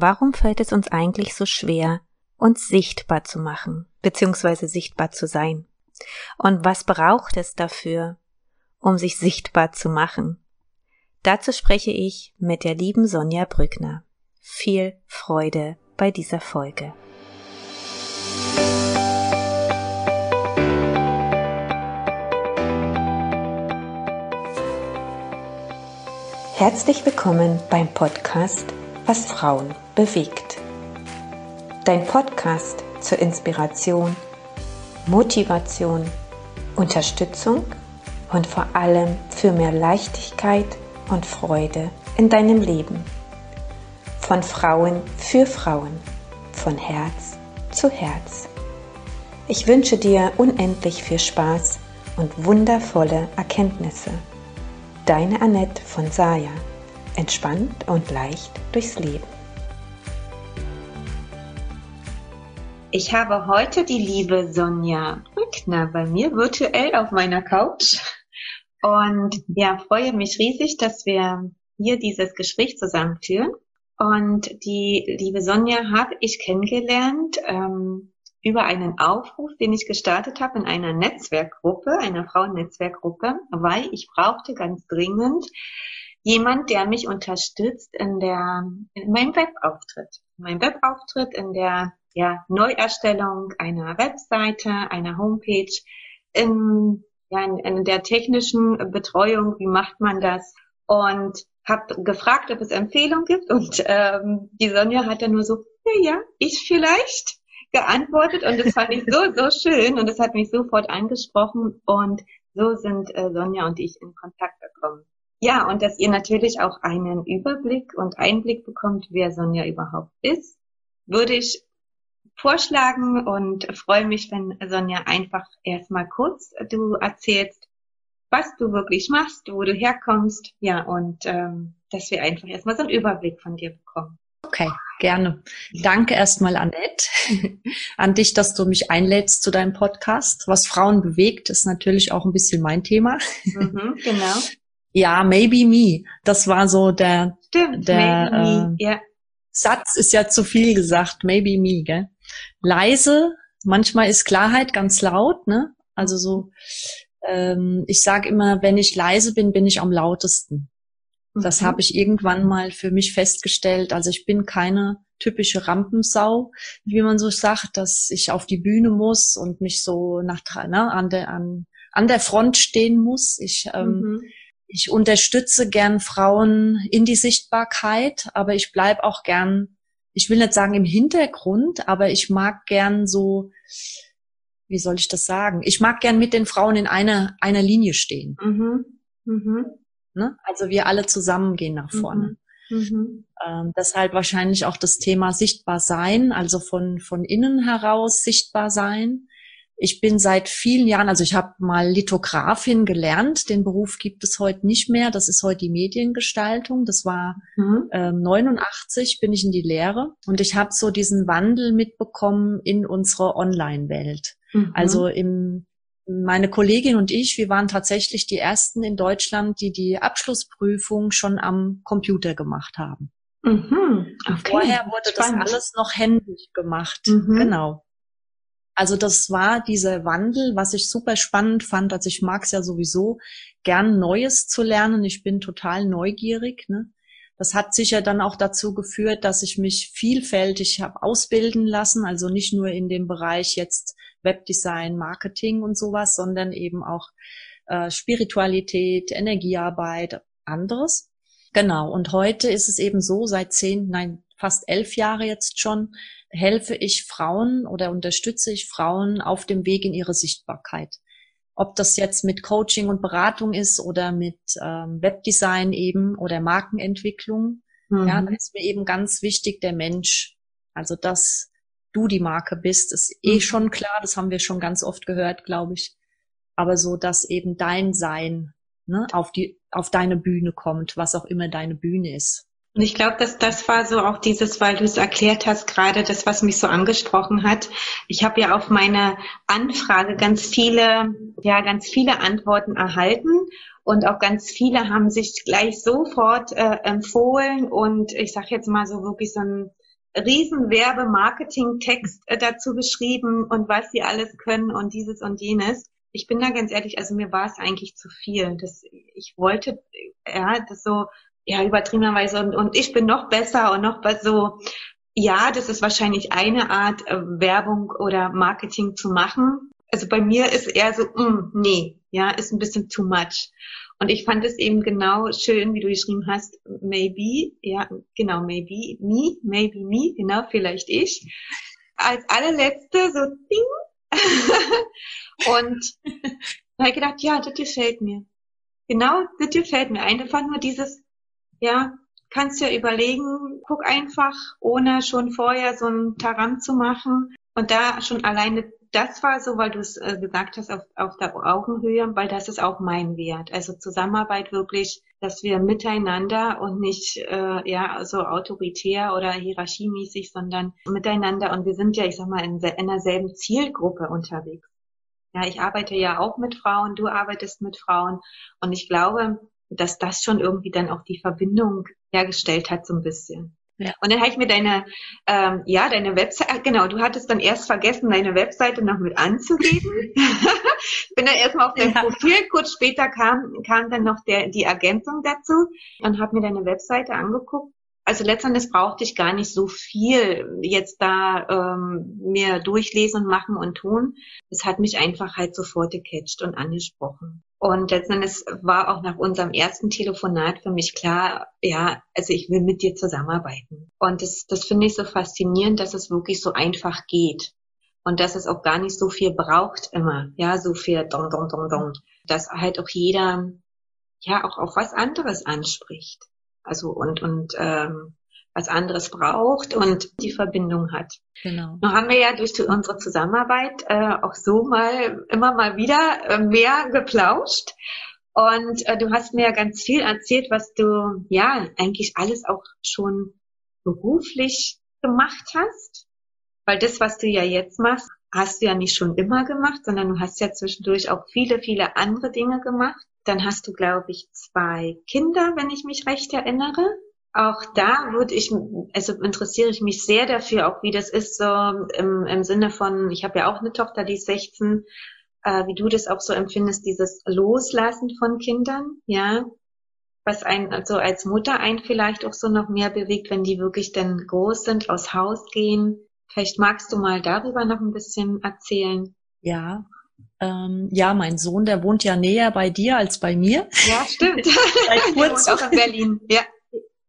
warum fällt es uns eigentlich so schwer, uns sichtbar zu machen, beziehungsweise sichtbar zu sein? Und was braucht es dafür, um sich sichtbar zu machen? Dazu spreche ich mit der lieben Sonja Brückner. Viel Freude bei dieser Folge. Herzlich willkommen beim Podcast Was Frauen bewegt. Dein Podcast zur Inspiration, Motivation, Unterstützung und vor allem für mehr Leichtigkeit und Freude in deinem Leben. Von Frauen für Frauen, von Herz zu Herz. Ich wünsche dir unendlich viel Spaß und wundervolle Erkenntnisse Deine Annette von Saya. Entspannt und leicht durchs Leben. Ich habe heute die liebe Sonja Brückner bei mir virtuell auf meiner Couch und ja, freue mich riesig, dass wir hier dieses Gespräch zusammenführen. Und die liebe Sonja habe ich kennengelernt ähm, über einen Aufruf, den ich gestartet habe in einer Netzwerkgruppe, einer Frauennetzwerkgruppe, weil ich brauchte ganz dringend jemand, der mich unterstützt in der, in meinem Webauftritt. Mein Webauftritt in der, ja, Neuerstellung einer Webseite, einer Homepage, in, ja, in, in der technischen Betreuung, wie macht man das? Und habe gefragt, ob es Empfehlungen gibt. Und ähm, die Sonja hat dann nur so, ja, ja, ich vielleicht geantwortet. Und das fand ich so, so schön. Und das hat mich sofort angesprochen. Und so sind äh, Sonja und ich in Kontakt gekommen. Ja, und dass ihr natürlich auch einen Überblick und Einblick bekommt, wer Sonja überhaupt ist, würde ich vorschlagen und freue mich, wenn Sonja einfach erstmal kurz du erzählst, was du wirklich machst, wo du herkommst, ja, und ähm, dass wir einfach erstmal so einen Überblick von dir bekommen. Okay, gerne. Danke erstmal, Annette, an dich, dass du mich einlädst zu deinem Podcast. Was Frauen bewegt, ist natürlich auch ein bisschen mein Thema. Mhm, genau. Ja, maybe me. Das war so der, Stimmt, der äh, ja. Satz ist ja zu viel gesagt. Maybe me, gell? Leise, manchmal ist Klarheit ganz laut, ne? Also so, ähm, ich sage immer, wenn ich leise bin, bin ich am lautesten. Das mhm. habe ich irgendwann mal für mich festgestellt. Also ich bin keine typische Rampensau, wie man so sagt, dass ich auf die Bühne muss und mich so nach ne, an der an, an der Front stehen muss. Ich ähm, mhm. ich unterstütze gern Frauen in die Sichtbarkeit, aber ich bleib auch gern, ich will nicht sagen im Hintergrund, aber ich mag gern so, wie soll ich das sagen? Ich mag gern mit den Frauen in einer einer Linie stehen. Mhm. Mhm. Ne? Also wir alle zusammen gehen nach vorne. Mhm. Mhm. Ähm, deshalb wahrscheinlich auch das Thema sichtbar sein, also von, von innen heraus sichtbar sein. Ich bin seit vielen Jahren, also ich habe mal Lithografin gelernt, den Beruf gibt es heute nicht mehr, das ist heute die Mediengestaltung, das war mhm. ähm, 89, bin ich in die Lehre und ich habe so diesen Wandel mitbekommen in unsere Online-Welt. Mhm. Also im meine Kollegin und ich, wir waren tatsächlich die ersten in Deutschland, die die Abschlussprüfung schon am Computer gemacht haben. Mhm, okay. Vorher wurde Spannend. das alles noch händisch gemacht. Mhm. Genau. Also das war dieser Wandel, was ich super spannend fand. Also ich mag es ja sowieso, gern Neues zu lernen. Ich bin total neugierig. Ne? Das hat sicher dann auch dazu geführt, dass ich mich vielfältig habe ausbilden lassen. Also nicht nur in dem Bereich jetzt Webdesign, Marketing und sowas, sondern eben auch äh, Spiritualität, Energiearbeit, anderes. Genau. Und heute ist es eben so, seit zehn, nein, fast elf Jahre jetzt schon, helfe ich Frauen oder unterstütze ich Frauen auf dem Weg in ihre Sichtbarkeit. Ob das jetzt mit Coaching und Beratung ist oder mit ähm, Webdesign eben oder Markenentwicklung. Mhm. Ja, da ist mir eben ganz wichtig der Mensch. Also das du die Marke bist, ist eh mhm. schon klar, das haben wir schon ganz oft gehört, glaube ich. Aber so, dass eben dein Sein ne, auf die, auf deine Bühne kommt, was auch immer deine Bühne ist. Und ich glaube, dass das war so auch dieses, weil du es erklärt hast, gerade das, was mich so angesprochen hat. Ich habe ja auf meine Anfrage ganz viele, ja, ganz viele Antworten erhalten Und auch ganz viele haben sich gleich sofort äh, empfohlen und ich sage jetzt mal so wirklich so ein riesen Werbe-Marketing-Text äh, dazu geschrieben und was sie alles können und dieses und jenes. Ich bin da ganz ehrlich, also mir war es eigentlich zu viel. Das, ich wollte, ja, das so, ja, übertriebenerweise und, und ich bin noch besser und noch so, ja, das ist wahrscheinlich eine Art, äh, Werbung oder Marketing zu machen. Also bei mir ist eher so, mm, nee, ja, ist ein bisschen too much. Und ich fand es eben genau schön, wie du geschrieben hast, maybe, ja, genau, maybe me, maybe me, genau, vielleicht ich. Als allerletzte so ding. und da habe ich gedacht, ja, das gefällt mir. Genau, das gefällt mir. Einfach nur dieses, ja, kannst ja überlegen, guck einfach, ohne schon vorher so ein Taram zu machen. Und da schon alleine das war so, weil du es äh, gesagt hast, auf, auf der Augenhöhe, weil das ist auch mein Wert. Also Zusammenarbeit wirklich, dass wir miteinander und nicht äh, ja so autoritär oder hierarchiemäßig, sondern miteinander. Und wir sind ja, ich sag mal, in, in derselben Zielgruppe unterwegs. Ja, ich arbeite ja auch mit Frauen, du arbeitest mit Frauen. Und ich glaube, dass das schon irgendwie dann auch die Verbindung hergestellt hat, so ein bisschen. Ja. Und dann habe ich mir deine, ähm, ja, deine Webseite, genau, du hattest dann erst vergessen, deine Webseite noch mit anzugeben. Bin dann erstmal auf dein ja. Profil, kurz später kam, kam dann noch der, die Ergänzung dazu und habe mir deine Webseite angeguckt. Also letztendlich brauchte ich gar nicht so viel jetzt da ähm, mir durchlesen machen und tun. Es hat mich einfach halt sofort gecatcht und angesprochen. Und letztendlich war auch nach unserem ersten Telefonat für mich klar, ja, also ich will mit dir zusammenarbeiten. Und das, das finde ich so faszinierend, dass es wirklich so einfach geht. Und dass es auch gar nicht so viel braucht immer, ja, so viel dong, dong, dong, dong. Dass halt auch jeder, ja, auch auf was anderes anspricht. Also und, und ähm, was anderes braucht und die Verbindung hat. Genau. Nun haben wir ja durch unsere Zusammenarbeit äh, auch so mal immer mal wieder äh, mehr geplauscht. Und äh, du hast mir ja ganz viel erzählt, was du ja eigentlich alles auch schon beruflich gemacht hast. Weil das, was du ja jetzt machst, hast du ja nicht schon immer gemacht, sondern du hast ja zwischendurch auch viele, viele andere Dinge gemacht. Dann hast du, glaube ich, zwei Kinder, wenn ich mich recht erinnere. Auch da würde ich, also interessiere ich mich sehr dafür, auch wie das ist, so im, im Sinne von, ich habe ja auch eine Tochter, die ist 16, äh, wie du das auch so empfindest, dieses Loslassen von Kindern, ja, was ein, also als Mutter ein vielleicht auch so noch mehr bewegt, wenn die wirklich dann groß sind, aus Haus gehen. Vielleicht magst du mal darüber noch ein bisschen erzählen. Ja, ähm, ja, mein Sohn, der wohnt ja näher bei dir als bei mir. Ja, stimmt. Seit kurzem. auch in Berlin. Ja.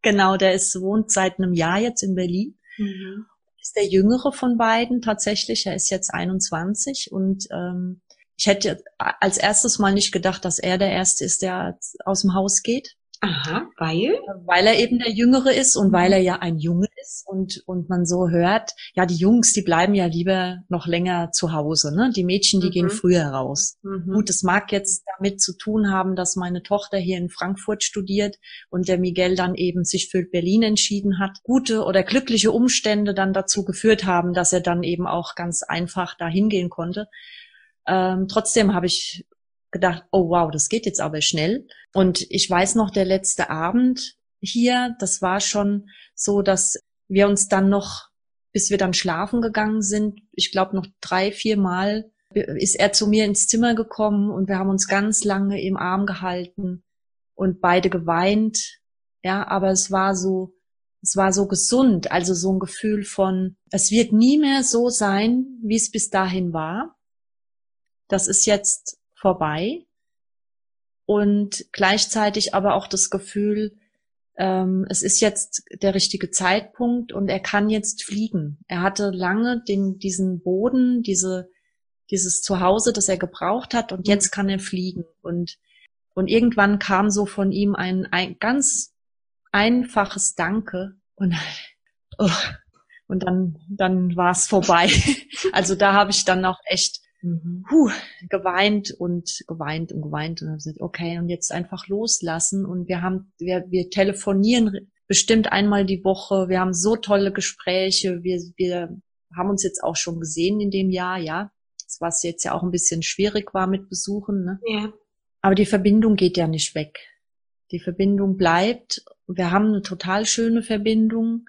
Genau, der ist, wohnt seit einem Jahr jetzt in Berlin. Mhm. Ist der jüngere von beiden tatsächlich. Er ist jetzt 21 und ähm, ich hätte als erstes mal nicht gedacht, dass er der Erste ist, der aus dem Haus geht. Aha, weil? Weil er eben der Jüngere ist und weil er ja ein Junge ist und, und man so hört, ja, die Jungs, die bleiben ja lieber noch länger zu Hause, ne? Die Mädchen, die mhm. gehen früher raus. Mhm. Gut, das mag jetzt damit zu tun haben, dass meine Tochter hier in Frankfurt studiert und der Miguel dann eben sich für Berlin entschieden hat. Gute oder glückliche Umstände dann dazu geführt haben, dass er dann eben auch ganz einfach da hingehen konnte. Ähm, trotzdem habe ich gedacht, oh wow, das geht jetzt aber schnell. Und ich weiß noch, der letzte Abend hier, das war schon so, dass wir uns dann noch, bis wir dann schlafen gegangen sind, ich glaube noch drei, vier Mal ist er zu mir ins Zimmer gekommen und wir haben uns ganz lange im Arm gehalten und beide geweint. Ja, aber es war so, es war so gesund, also so ein Gefühl von, es wird nie mehr so sein, wie es bis dahin war. Das ist jetzt vorbei und gleichzeitig aber auch das Gefühl, ähm, es ist jetzt der richtige Zeitpunkt und er kann jetzt fliegen. Er hatte lange den, diesen Boden, diese, dieses Zuhause, das er gebraucht hat und jetzt kann er fliegen und und irgendwann kam so von ihm ein, ein ganz einfaches Danke und oh, und dann dann war es vorbei. Also da habe ich dann auch echt mhm. huh, geweint und geweint und geweint und haben gesagt, okay, und jetzt einfach loslassen. Und wir haben, wir, wir telefonieren bestimmt einmal die Woche. Wir haben so tolle Gespräche. Wir, wir haben uns jetzt auch schon gesehen in dem Jahr, ja. Was jetzt ja auch ein bisschen schwierig war mit Besuchen, ne? Ja. aber die Verbindung geht ja nicht weg. Die Verbindung bleibt. Wir haben eine total schöne Verbindung.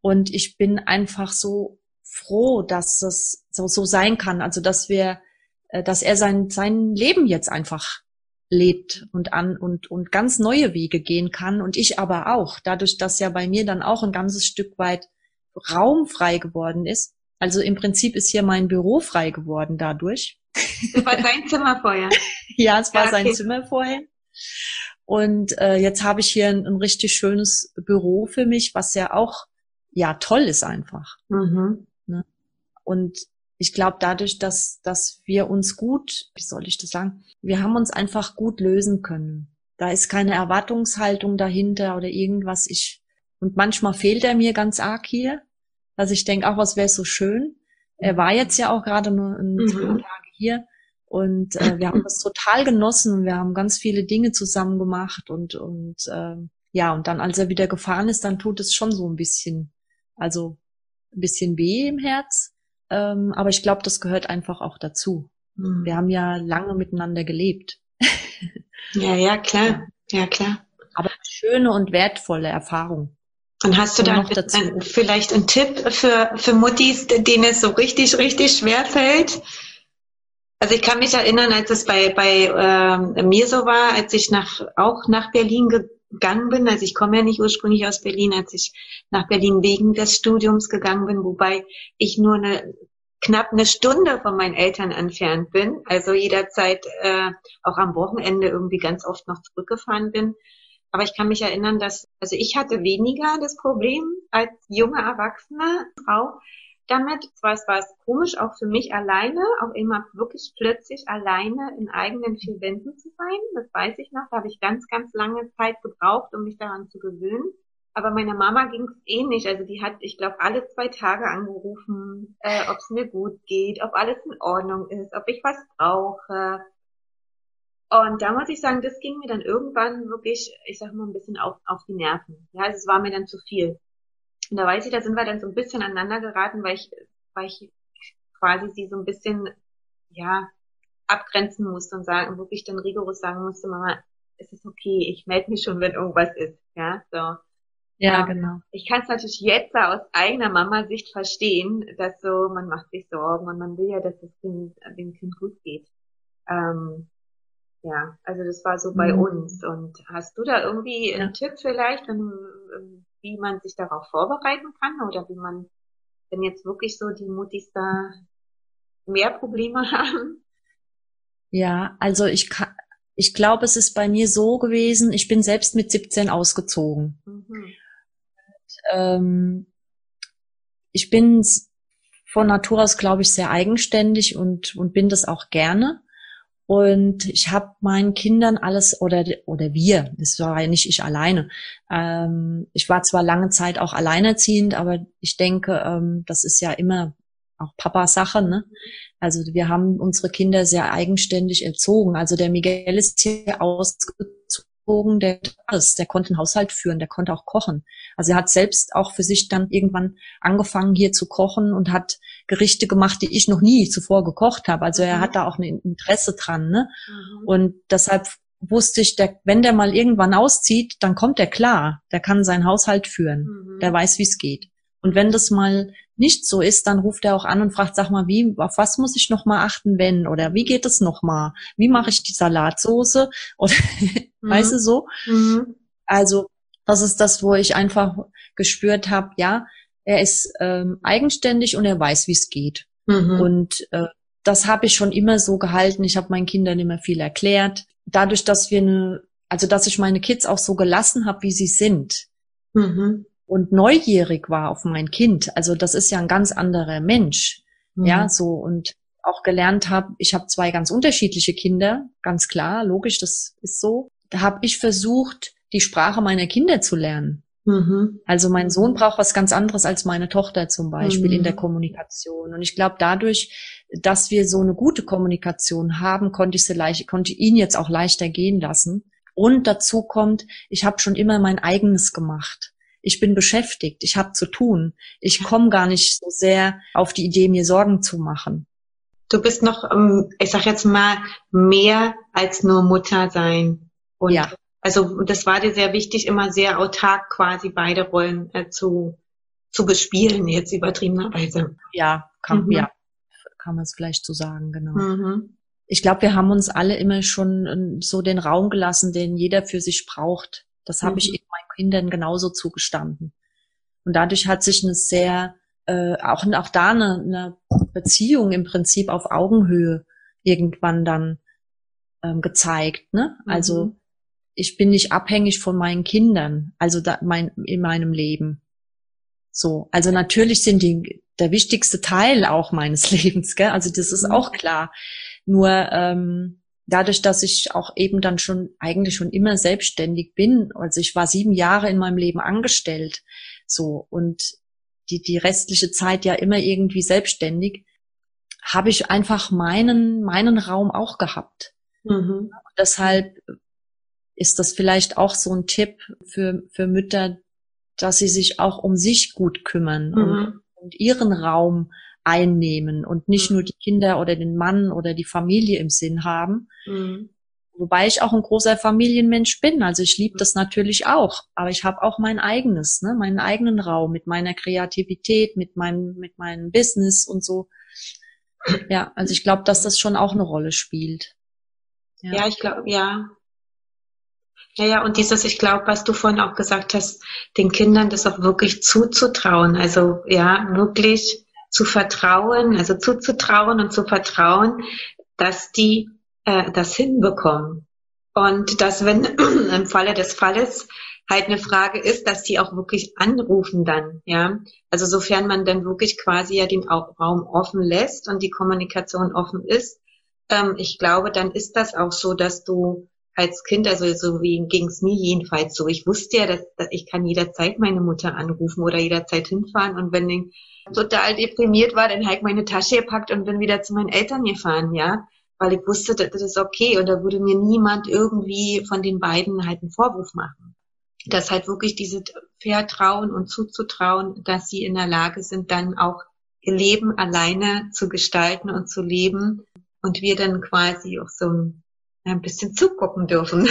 Und ich bin einfach so froh, dass das so, so sein kann. Also, dass wir, äh, dass er sein, sein Leben jetzt einfach lebt und an und, und ganz neue Wege gehen kann und ich aber auch, dadurch, dass ja bei mir dann auch ein ganzes Stück weit Raum frei geworden ist. Also im Prinzip ist hier mein Büro frei geworden dadurch. Das war sein Zimmer vorher. ja, es war ja, okay. sein Zimmer vorher. Und äh, jetzt habe ich hier ein, ein, richtig schönes Büro für mich, was ja auch ja toll ist einfach. Mhm. Und ich glaube, dadurch, dass, dass wir uns gut, wie soll ich das sagen, wir haben uns einfach gut lösen können. Da ist keine Erwartungshaltung dahinter oder irgendwas. Ich, und manchmal fehlt er mir ganz arg hier, dass ich denke, auch was wäre so schön. Er war jetzt ja auch gerade nur ein mhm. Tage hier und äh, wir haben das total genossen und wir haben ganz viele Dinge zusammen gemacht und und äh, ja und dann als er wieder gefahren ist, dann tut es schon so ein bisschen, also ein bisschen weh im Herz, ähm, aber ich glaube, das gehört einfach auch dazu. Mhm. Wir haben ja lange miteinander gelebt. ja, ja, klar. Ja, klar. Aber schöne und wertvolle Erfahrung. Und hast du da noch dazu? Ein, vielleicht einen Tipp für, für Muttis, denen es so richtig, richtig schwer fällt? Also ich kann mich erinnern, als es bei, bei äh, mir so war, als ich nach, auch nach Berlin gegangen bin. Also ich komme ja nicht ursprünglich aus Berlin, als ich nach Berlin wegen des Studiums gegangen bin, wobei ich nur eine knapp eine Stunde von meinen Eltern entfernt bin, also jederzeit äh, auch am Wochenende irgendwie ganz oft noch zurückgefahren bin. Aber ich kann mich erinnern, dass, also ich hatte weniger das Problem als junge Erwachsene Frau, damit. Zwar war es komisch, auch für mich alleine, auch immer wirklich plötzlich alleine in eigenen vier Wänden zu sein. Das weiß ich noch. Da habe ich ganz, ganz lange Zeit gebraucht, um mich daran zu gewöhnen. Aber meiner Mama ging es eh nicht. Also die hat, ich glaube, alle zwei Tage angerufen, äh, ob es mir gut geht, ob alles in Ordnung ist, ob ich was brauche. Und da muss ich sagen, das ging mir dann irgendwann wirklich, ich sag mal, ein bisschen auf, auf die Nerven. Ja, also es war mir dann zu viel. Und da weiß ich, da sind wir dann so ein bisschen aneinander geraten, weil ich, weil ich quasi sie so ein bisschen, ja, abgrenzen musste und sagen, wirklich dann rigoros sagen musste, Mama, es ist okay, ich melde mich schon, wenn irgendwas ist, ja, so. Ja, ähm, genau. Ich kann es natürlich jetzt aus eigener Mama-Sicht verstehen, dass so, man macht sich Sorgen und man will ja, dass das kind, dem Kind gut geht. Ähm, ja, also das war so bei mhm. uns. Und hast du da irgendwie ja. einen Tipp vielleicht, wenn, wie man sich darauf vorbereiten kann oder wie man, wenn jetzt wirklich so die Mutis da mehr Probleme haben? Ja, also ich kann, ich glaube, es ist bei mir so gewesen, ich bin selbst mit 17 ausgezogen. Mhm. Und, ähm, ich bin von Natur aus, glaube ich, sehr eigenständig und, und bin das auch gerne. Und ich habe meinen Kindern alles oder oder wir, das war ja nicht ich alleine. Ähm, ich war zwar lange Zeit auch alleinerziehend, aber ich denke, ähm, das ist ja immer auch Papas Sache. Ne? Also wir haben unsere Kinder sehr eigenständig erzogen. Also der Miguel ist hier ausgezogen Pädagogen, der alles, der konnte einen Haushalt führen, der konnte auch kochen. Also er hat selbst auch für sich dann irgendwann angefangen hier zu kochen und hat Gerichte gemacht, die ich noch nie zuvor gekocht habe. Also er mhm. hat da auch ein Interesse dran. Ne? Mhm. Und deshalb wusste ich, der, wenn der mal irgendwann auszieht, dann kommt er klar. Der kann seinen Haushalt führen. Mhm. Der weiß, wie es geht. Und wenn das mal nicht so ist, dann ruft er auch an und fragt, sag mal, wie, auf was muss ich noch mal achten, wenn? Oder wie geht es noch mal? Wie mache ich die Salatsoße? Oder, mhm. weißt du so? Mhm. Also, das ist das, wo ich einfach gespürt habe, ja, er ist ähm, eigenständig und er weiß, wie es geht. Mhm. Und äh, das habe ich schon immer so gehalten. Ich habe meinen Kindern immer viel erklärt. Dadurch, dass wir eine, also dass ich meine Kids auch so gelassen habe, wie sie sind. Mhm und neugierig war auf mein Kind. Also das ist ja ein ganz anderer Mensch. Mhm. Ja, so und auch gelernt habe, ich habe zwei ganz unterschiedliche Kinder, ganz klar, logisch, das ist so. Da habe ich versucht, die Sprache meiner Kinder zu lernen. Mhm. Also mein Sohn braucht was ganz anderes als meine Tochter zum Beispiel mhm. in der Kommunikation. Und ich glaube, dadurch, dass wir so eine gute Kommunikation haben, konnte ich sie leicht, konnte ihn jetzt auch leichter gehen lassen. Und dazu kommt, ich habe schon immer mein eigenes gemacht ich bin beschäftigt, ich habe zu tun. Ich komme gar nicht so sehr auf die Idee, mir Sorgen zu machen. du bist noch, ähm, ich sag jetzt mal, mehr als nur Mutter sein. Und ja. Also das war dir sehr wichtig, immer sehr autark quasi beide Rollen äh, zu, zu bespielen, jetzt übertriebenerweise. Ja, kann, mhm. ja, kann man es vielleicht so sagen, genau. Mhm. Ich glaube, wir haben uns alle immer schon ähm, so den Raum gelassen, den jeder für sich braucht. Das habe mhm. ich eben meinen Kindern genauso zugestanden. Und dadurch hat sich eine sehr, äh, auch, auch da eine, eine Beziehung im Prinzip auf Augenhöhe irgendwann dann ähm, gezeigt. Ne? Also mhm. ich bin nicht abhängig von meinen Kindern, also da, mein, in meinem Leben. So, also natürlich sind die der wichtigste Teil auch meines Lebens, gell? Also das ist mhm. auch klar. Nur ähm, dadurch, dass ich auch eben dann schon eigentlich schon immer selbstständig bin, also ich war sieben Jahre in meinem Leben angestellt, so und die die restliche Zeit ja immer irgendwie selbstständig, habe ich einfach meinen meinen Raum auch gehabt. Mhm. Deshalb ist das vielleicht auch so ein Tipp für für Mütter, dass sie sich auch um sich gut kümmern mhm. und, und ihren Raum einnehmen und nicht mhm. nur die Kinder oder den Mann oder die Familie im Sinn haben. Mhm. Wobei ich auch ein großer Familienmensch bin. Also ich liebe das natürlich auch. Aber ich habe auch mein eigenes, ne, meinen eigenen Raum mit meiner Kreativität, mit meinem, mit meinem Business und so. Ja, also ich glaube, dass das schon auch eine Rolle spielt. Ja, ja ich glaube, ja. Ja, ja, und dieses, ich glaube, was du vorhin auch gesagt hast, den Kindern das auch wirklich zuzutrauen. Also ja, wirklich zu vertrauen, also zuzutrauen und zu vertrauen, dass die äh, das hinbekommen. Und dass, wenn im Falle des Falles halt eine Frage ist, dass die auch wirklich anrufen dann, ja. Also sofern man dann wirklich quasi ja den Raum offen lässt und die Kommunikation offen ist, ähm, ich glaube, dann ist das auch so, dass du als Kind, also so wie ging es mir jedenfalls so. Ich wusste ja, dass, dass, ich kann jederzeit meine Mutter anrufen oder jederzeit hinfahren und wenn ich total deprimiert war, dann ich meine Tasche gepackt und bin wieder zu meinen Eltern gefahren, ja, weil ich wusste, das, ist okay und da würde mir niemand irgendwie von den beiden halt einen Vorwurf machen. Das halt wirklich diese Vertrauen und zuzutrauen, dass sie in der Lage sind, dann auch ihr Leben alleine zu gestalten und zu leben und wir dann quasi auch so ein bisschen zugucken dürfen.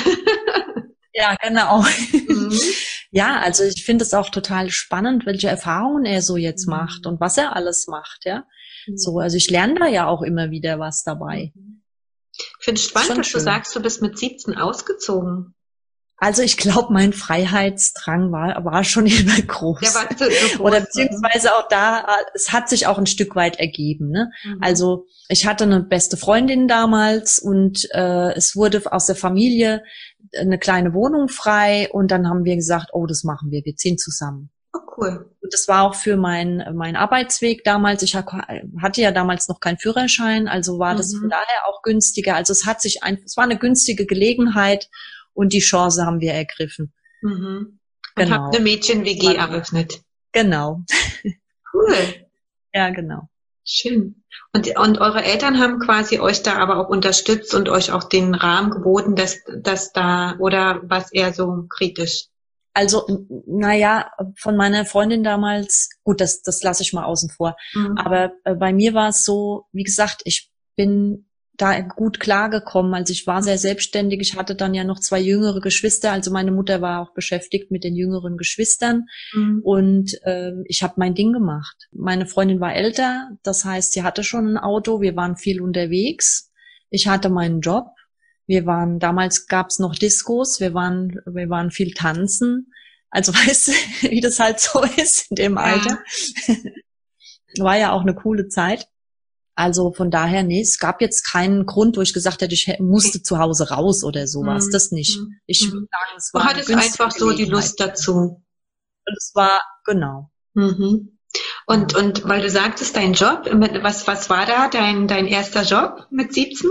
ja, genau. Mhm. Ja, also ich finde es auch total spannend, welche Erfahrungen er so jetzt mhm. macht und was er alles macht, ja. Mhm. So, also ich lerne da ja auch immer wieder was dabei. Mhm. Ich finde es spannend, dass schön. du sagst, du bist mit 17 ausgezogen. Also ich glaube, mein Freiheitsdrang war, war schon immer groß. Der war zu, groß. Oder beziehungsweise auch da, es hat sich auch ein Stück weit ergeben. Ne? Mhm. Also ich hatte eine beste Freundin damals und äh, es wurde aus der Familie eine kleine Wohnung frei und dann haben wir gesagt, oh, das machen wir, wir ziehen zusammen. Oh, cool. Und das war auch für mein, mein Arbeitsweg damals. Ich hatte ja damals noch keinen Führerschein, also war das mhm. von daher auch günstiger. Also es hat sich ein, es war eine günstige Gelegenheit und die Chance haben wir ergriffen. Mhm. Und genau. habt eine Mädchen-WG eröffnet. Genau. Cool. ja, genau. Schön. Und, und eure Eltern haben quasi euch da aber auch unterstützt und euch auch den Rahmen geboten, dass, dass da, oder was eher so kritisch? Also, naja, von meiner Freundin damals, gut, das, das lasse ich mal außen vor. Mhm. Aber äh, bei mir war es so, wie gesagt, ich bin da gut klargekommen. Also ich war sehr selbstständig. Ich hatte dann ja noch zwei jüngere Geschwister. Also meine Mutter war auch beschäftigt mit den jüngeren Geschwistern. Mhm. Und ähm, ich habe mein Ding gemacht. Meine Freundin war älter. Das heißt, sie hatte schon ein Auto. Wir waren viel unterwegs. Ich hatte meinen Job. Wir waren, damals gab's noch Diskos. Wir waren, wir waren viel tanzen. Also weißt du, wie das halt so ist in dem Alter. Ja. War ja auch eine coole Zeit. Also von daher, nee, es gab jetzt keinen Grund, wo ich gesagt hätte, ich musste zu Hause raus oder sowas. Mhm. Das nicht. Mhm. Ich mhm. würde sagen, es war. Du hattest einfach so die Lust dazu. Und es war, genau. Mhm. Und, und weil du sagtest, dein Job, was, was war da dein, dein erster Job mit 17?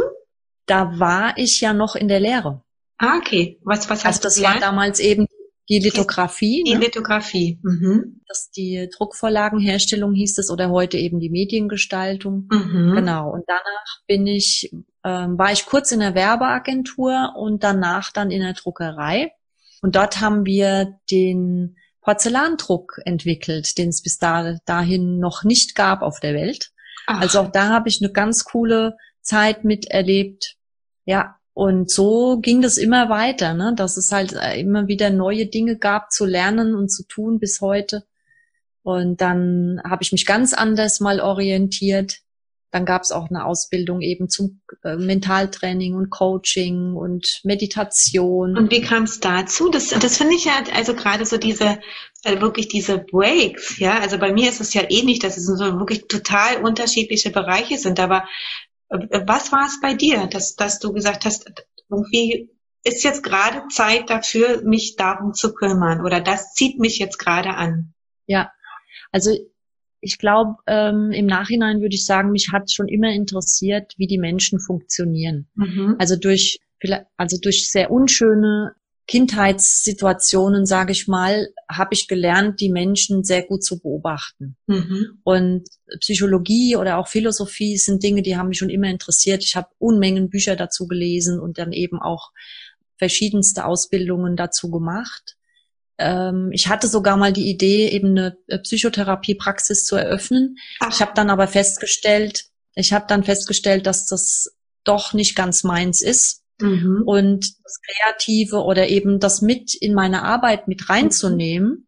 Da war ich ja noch in der Lehre. Ah, okay. Was, was hast also das du war damals eben die Lithografie. Die ne? Lithografie. Mhm. Das die Druckvorlagenherstellung hieß es oder heute eben die Mediengestaltung. Mhm. Genau. Und danach bin ich, ähm, war ich kurz in der Werbeagentur und danach dann in der Druckerei. Und dort haben wir den Porzellandruck entwickelt, den es bis da, dahin noch nicht gab auf der Welt. Ach. Also auch da habe ich eine ganz coole Zeit miterlebt. Ja, und so ging das immer weiter, ne? dass es halt äh, immer wieder neue Dinge gab zu lernen und zu tun bis heute. Und dann habe ich mich ganz anders mal orientiert. Dann gab es auch eine Ausbildung eben zum äh, Mentaltraining und Coaching und Meditation. Und wie kam es dazu? Das, das finde ich ja, also gerade so diese, also wirklich diese Breaks, ja. Also bei mir ist es ja ähnlich, dass es so wirklich total unterschiedliche Bereiche sind. Aber was war es bei dir, dass, dass du gesagt hast, irgendwie ist jetzt gerade Zeit dafür, mich darum zu kümmern oder das zieht mich jetzt gerade an? Ja, also ich glaube, ähm, im Nachhinein würde ich sagen, mich hat schon immer interessiert, wie die Menschen funktionieren. Mhm. Also durch, also durch sehr unschöne Kindheitssituationen, sage ich mal, habe ich gelernt, die Menschen sehr gut zu beobachten. Mhm. Und Psychologie oder auch Philosophie sind Dinge, die haben mich schon immer interessiert. Ich habe Unmengen Bücher dazu gelesen und dann eben auch verschiedenste Ausbildungen dazu gemacht. Ähm, ich hatte sogar mal die Idee, eben eine Psychotherapiepraxis zu eröffnen. Ach. Ich habe dann aber festgestellt, ich habe dann festgestellt, dass das doch nicht ganz meins ist mhm. und das Kreative oder eben das mit in meine Arbeit mit reinzunehmen.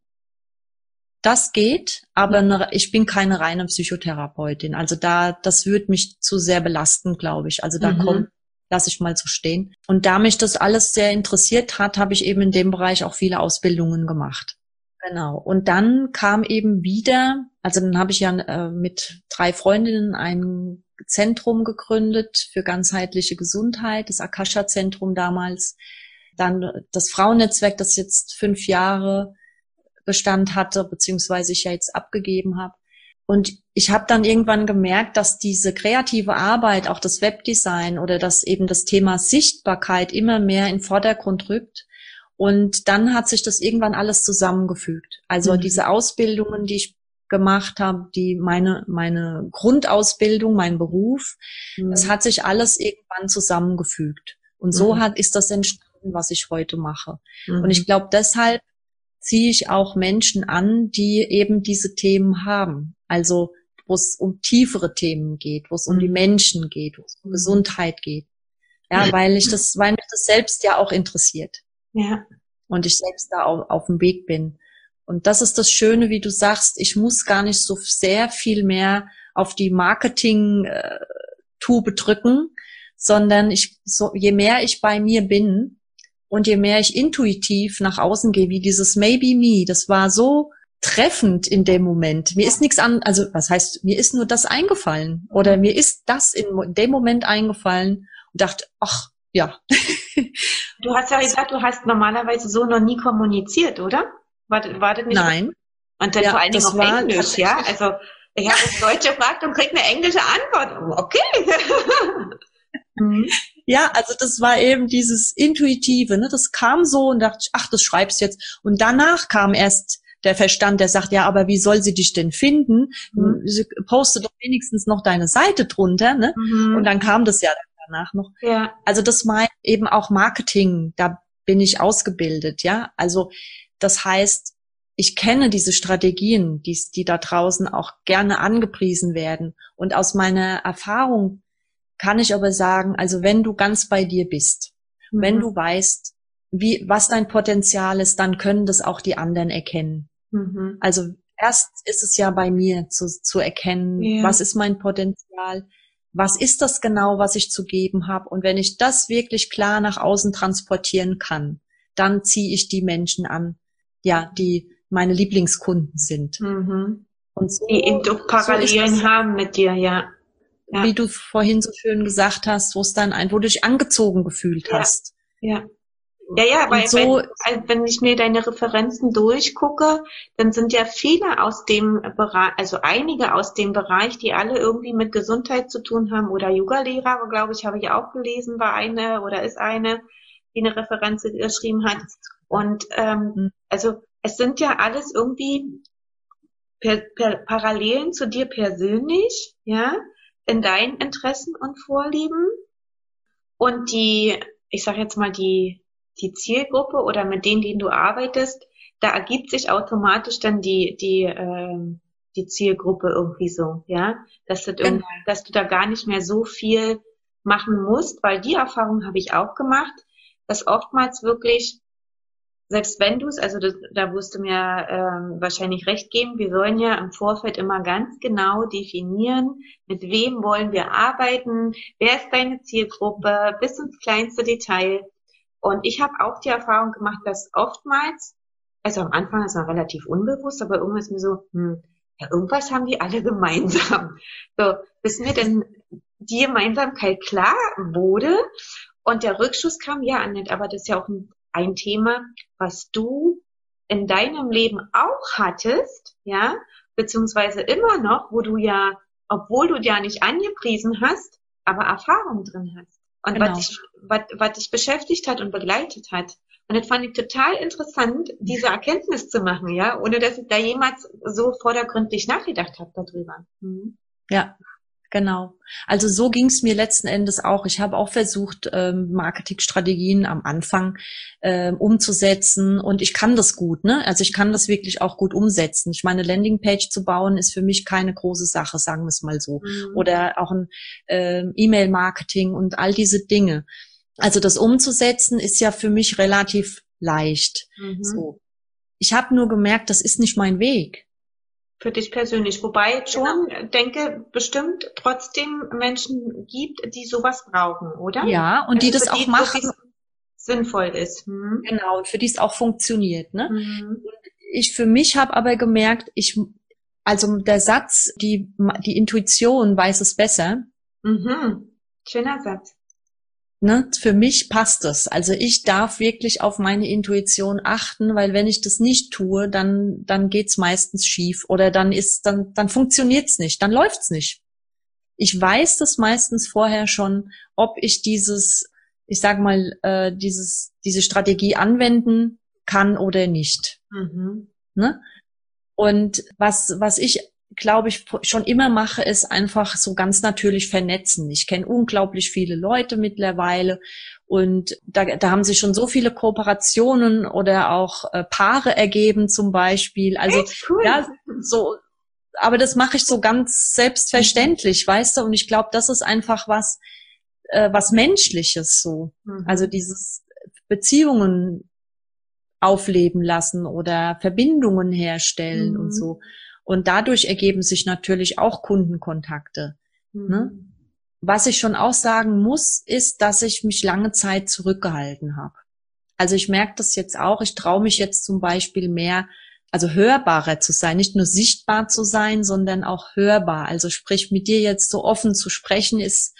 Das geht, aber eine, ich bin keine reine Psychotherapeutin. Also da, das würde mich zu sehr belasten, glaube ich. Also da mhm. kommt, lasse ich mal so stehen. Und da mich das alles sehr interessiert hat, habe ich eben in dem Bereich auch viele Ausbildungen gemacht. Genau. Und dann kam eben wieder, also dann habe ich ja äh, mit drei Freundinnen ein Zentrum gegründet für ganzheitliche Gesundheit, das Akasha-Zentrum damals. Dann das Frauennetzwerk, das jetzt fünf Jahre Bestand hatte, beziehungsweise ich ja jetzt abgegeben habe. Und ich habe dann irgendwann gemerkt, dass diese kreative Arbeit, auch das Webdesign oder dass eben das Thema Sichtbarkeit immer mehr in Vordergrund rückt. Und dann hat sich das irgendwann alles zusammengefügt. Also mhm. diese Ausbildungen, die ich gemacht habe, die meine meine Grundausbildung, mein Beruf, mhm. das hat sich alles irgendwann zusammengefügt und so mhm. hat ist das entstanden, was ich heute mache. Mhm. Und ich glaube, deshalb ziehe ich auch Menschen an, die eben diese Themen haben. Also wo es um tiefere Themen geht, wo es um die mhm. Menschen geht, wo es um mhm. Gesundheit geht. Ja, weil ich das, weil mich das selbst ja auch interessiert. Ja. Und ich selbst da auf, auf dem Weg bin. Und das ist das Schöne, wie du sagst, ich muss gar nicht so sehr viel mehr auf die Marketing-Tube drücken, sondern ich, so, je mehr ich bei mir bin und je mehr ich intuitiv nach außen gehe, wie dieses Maybe Me, das war so treffend in dem Moment. Mir ist nichts an, also was heißt, mir ist nur das eingefallen oder mir ist das in dem Moment eingefallen und dachte, ach, ja. Du hast ja gesagt, du hast normalerweise so noch nie kommuniziert, oder? War, war das nicht? Nein. Und dann ja, vor allen Dingen auf Englisch, ja? Also ich habe das Deutsche gefragt und krieg eine englische Antwort. Okay. Mhm. Ja, also das war eben dieses Intuitive, ne? Das kam so und dachte ich, ach, das schreibst jetzt. Und danach kam erst der Verstand, der sagt, ja, aber wie soll sie dich denn finden? Mhm. Poste doch wenigstens noch deine Seite drunter, ne? Mhm. Und dann kam das ja danach noch. Ja. Also das meint eben auch Marketing, da bin ich ausgebildet, ja? Also das heißt, ich kenne diese Strategien, die, die da draußen auch gerne angepriesen werden. Und aus meiner Erfahrung kann ich aber sagen, also wenn du ganz bei dir bist, mhm. wenn du weißt, wie, was dein Potenzial ist, dann können das auch die anderen erkennen. Mhm. Also erst ist es ja bei mir zu, zu erkennen, ja. was ist mein Potenzial, was ist das genau, was ich zu geben habe. Und wenn ich das wirklich klar nach außen transportieren kann, dann ziehe ich die Menschen an, ja, die meine Lieblingskunden sind. Mhm. Und so, die eben doch Parallelen so haben mit dir, ja. ja. Wie du vorhin so schön gesagt hast, wo es dann ein, wo du dich angezogen gefühlt ja. hast. Ja. Ja, ja, weil so, wenn, also wenn ich mir deine Referenzen durchgucke, dann sind ja viele aus dem Bereich, also einige aus dem Bereich, die alle irgendwie mit Gesundheit zu tun haben oder Yoga-Lehrer, glaube ich, habe ich auch gelesen, war eine oder ist eine, die eine Referenz geschrieben hat. Und ähm, mhm. also es sind ja alles irgendwie per, per, Parallelen zu dir persönlich, ja, in deinen Interessen und Vorlieben. Und die, ich sag jetzt mal, die, die Zielgruppe oder mit denen, denen du arbeitest, da ergibt sich automatisch dann die, die, äh, die Zielgruppe irgendwie so, ja, dass du, genau. dass du da gar nicht mehr so viel machen musst, weil die Erfahrung habe ich auch gemacht, dass oftmals wirklich selbst wenn du es, also das, da wirst du mir ähm, wahrscheinlich recht geben, wir sollen ja im Vorfeld immer ganz genau definieren, mit wem wollen wir arbeiten, wer ist deine Zielgruppe, bis ins kleinste Detail. Und ich habe auch die Erfahrung gemacht, dass oftmals, also am Anfang ist noch relativ unbewusst, aber irgendwann ist mir so, hm, ja, irgendwas haben die alle gemeinsam. So, bis mir denn die Gemeinsamkeit klar wurde und der Rückschuss kam, ja, Annette, aber das ist ja auch ein ein Thema, was du in deinem Leben auch hattest, ja, beziehungsweise immer noch, wo du ja, obwohl du ja nicht angepriesen hast, aber Erfahrung drin hast. Und genau. was, dich, was, was dich beschäftigt hat und begleitet hat. Und das fand ich total interessant, diese Erkenntnis zu machen, ja, ohne dass ich da jemals so vordergründlich nachgedacht habe darüber. Mhm. Ja, Genau. Also so ging es mir letzten Endes auch. Ich habe auch versucht, ähm, Marketingstrategien am Anfang ähm, umzusetzen und ich kann das gut. Ne? Also ich kann das wirklich auch gut umsetzen. Ich meine, Landingpage zu bauen ist für mich keine große Sache, sagen wir es mal so. Mhm. Oder auch ein ähm, E-Mail-Marketing und all diese Dinge. Also das umzusetzen ist ja für mich relativ leicht. Mhm. So. Ich habe nur gemerkt, das ist nicht mein Weg für dich persönlich. Wobei ich schon genau. denke, bestimmt trotzdem Menschen gibt, die sowas brauchen, oder? Ja, und also die das auch die, machen. Sinnvoll ist. Hm. Genau, und für die es auch funktioniert. Ne? Hm. Ich für mich habe aber gemerkt, ich, also der Satz, die, die Intuition weiß es besser. Mhm. Schöner Satz ne, für mich passt es. Also ich darf wirklich auf meine Intuition achten, weil wenn ich das nicht tue, dann dann geht's meistens schief oder dann ist dann dann funktioniert's nicht, dann läuft's nicht. Ich weiß das meistens vorher schon, ob ich dieses, ich sag mal, äh, dieses diese Strategie anwenden kann oder nicht. Mhm. Ne? Und was was ich glaube ich, schon immer mache, ist einfach so ganz natürlich vernetzen. Ich kenne unglaublich viele Leute mittlerweile und da, da haben sich schon so viele Kooperationen oder auch äh, Paare ergeben zum Beispiel. Also cool. ja, so, aber das mache ich so ganz selbstverständlich, mhm. weißt du? Und ich glaube, das ist einfach was, äh, was Menschliches so. Mhm. Also dieses Beziehungen aufleben lassen oder Verbindungen herstellen mhm. und so. Und dadurch ergeben sich natürlich auch Kundenkontakte. Mhm. Ne? Was ich schon auch sagen muss, ist, dass ich mich lange Zeit zurückgehalten habe. Also ich merke das jetzt auch. Ich traue mich jetzt zum Beispiel mehr, also hörbarer zu sein, nicht nur sichtbar zu sein, sondern auch hörbar. Also sprich, mit dir jetzt so offen zu sprechen, ist,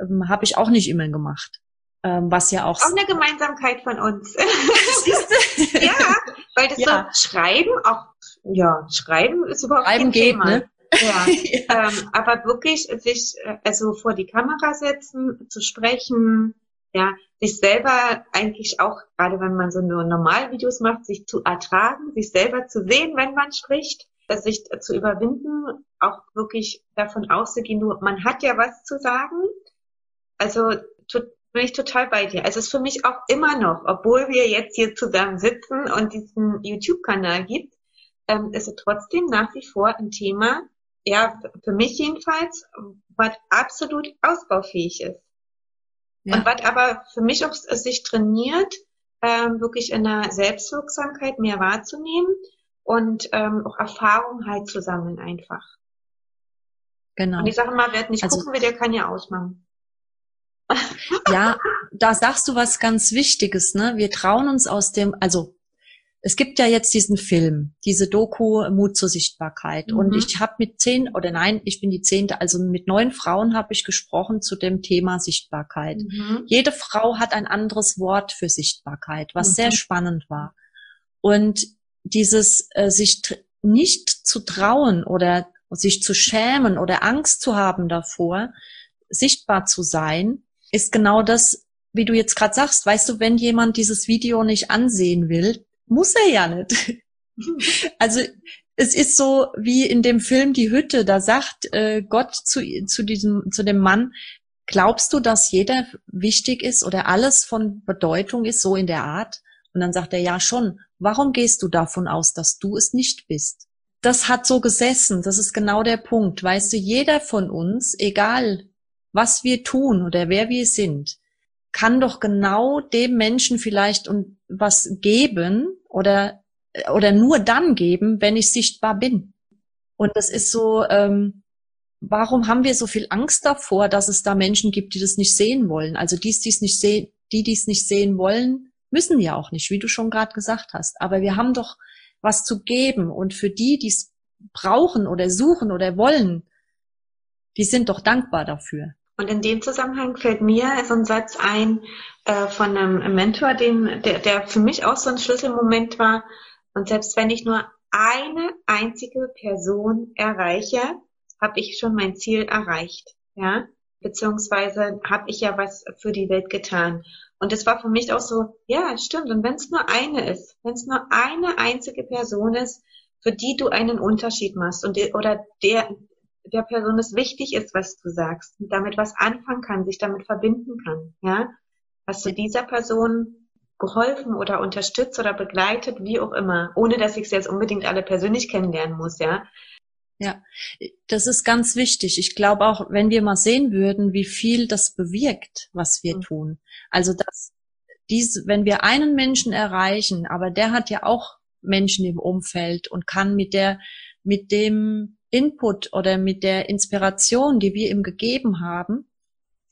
ähm, habe ich auch nicht immer gemacht. Ähm, was ja auch. Auch eine Gemeinsamkeit von uns. ja, weil das ja. so Schreiben auch ja, schreiben ist überhaupt schreiben kein geht, Thema. Ne? Ja, ja. Ähm, aber wirklich sich äh, also vor die Kamera setzen, zu sprechen, ja, sich selber eigentlich auch, gerade wenn man so nur Normalvideos macht, sich zu ertragen, sich selber zu sehen, wenn man spricht, sich zu überwinden, auch wirklich davon auszugehen, nur man hat ja was zu sagen. Also bin ich total bei dir. Also es ist für mich auch immer noch, obwohl wir jetzt hier zusammen sitzen und diesen YouTube-Kanal gibt, ähm, ist es trotzdem nach wie vor ein Thema, ja, für mich jedenfalls, was absolut ausbaufähig ist. Ja. Und was aber für mich auch sich trainiert, ähm, wirklich in der Selbstwirksamkeit mehr wahrzunehmen und ähm, auch Erfahrung halt zu sammeln einfach. Genau. Und ich sage mal, wer nicht also, gucken will, der kann ja ausmachen. Ja, da sagst du was ganz Wichtiges, ne? Wir trauen uns aus dem, also es gibt ja jetzt diesen Film, diese Doku Mut zur Sichtbarkeit. Mhm. Und ich habe mit zehn, oder nein, ich bin die zehnte, also mit neun Frauen habe ich gesprochen zu dem Thema Sichtbarkeit. Mhm. Jede Frau hat ein anderes Wort für Sichtbarkeit, was mhm. sehr spannend war. Und dieses äh, sich nicht zu trauen oder sich zu schämen oder Angst zu haben davor, sichtbar zu sein, ist genau das, wie du jetzt gerade sagst. Weißt du, wenn jemand dieses Video nicht ansehen will, muss er ja nicht. also es ist so wie in dem Film Die Hütte, da sagt äh, Gott zu, zu diesem, zu dem Mann, glaubst du, dass jeder wichtig ist oder alles von Bedeutung ist, so in der Art? Und dann sagt er, ja schon. Warum gehst du davon aus, dass du es nicht bist? das hat so gesessen. Das ist genau der Punkt. Weißt du, jeder von uns, egal was wir tun oder wer wir sind, kann doch genau dem Menschen vielleicht und was geben oder oder nur dann geben, wenn ich sichtbar bin. Und das ist so, ähm, warum haben wir so viel Angst davor, dass es da Menschen gibt, die das nicht sehen wollen? Also die, die es nicht sehen, die, die es nicht sehen wollen, müssen ja auch nicht, wie du schon gerade gesagt hast. Aber wir haben doch was zu geben und für die, die es brauchen oder suchen oder wollen, die sind doch dankbar dafür. Und in dem Zusammenhang fällt mir so ein Satz ein äh, von einem Mentor, den, der, der für mich auch so ein Schlüsselmoment war. Und selbst wenn ich nur eine einzige Person erreiche, habe ich schon mein Ziel erreicht. Ja, beziehungsweise habe ich ja was für die Welt getan. Und es war für mich auch so, ja, stimmt. Und wenn es nur eine ist, wenn es nur eine einzige Person ist, für die du einen Unterschied machst und oder der der Person es wichtig ist, was du sagst, damit was anfangen kann, sich damit verbinden kann, ja, hast du dieser Person geholfen oder unterstützt oder begleitet, wie auch immer, ohne dass ich sie jetzt unbedingt alle persönlich kennenlernen muss, ja. Ja, das ist ganz wichtig. Ich glaube auch, wenn wir mal sehen würden, wie viel das bewirkt, was wir mhm. tun. Also dass dies, wenn wir einen Menschen erreichen, aber der hat ja auch Menschen im Umfeld und kann mit der, mit dem Input oder mit der Inspiration, die wir ihm gegeben haben,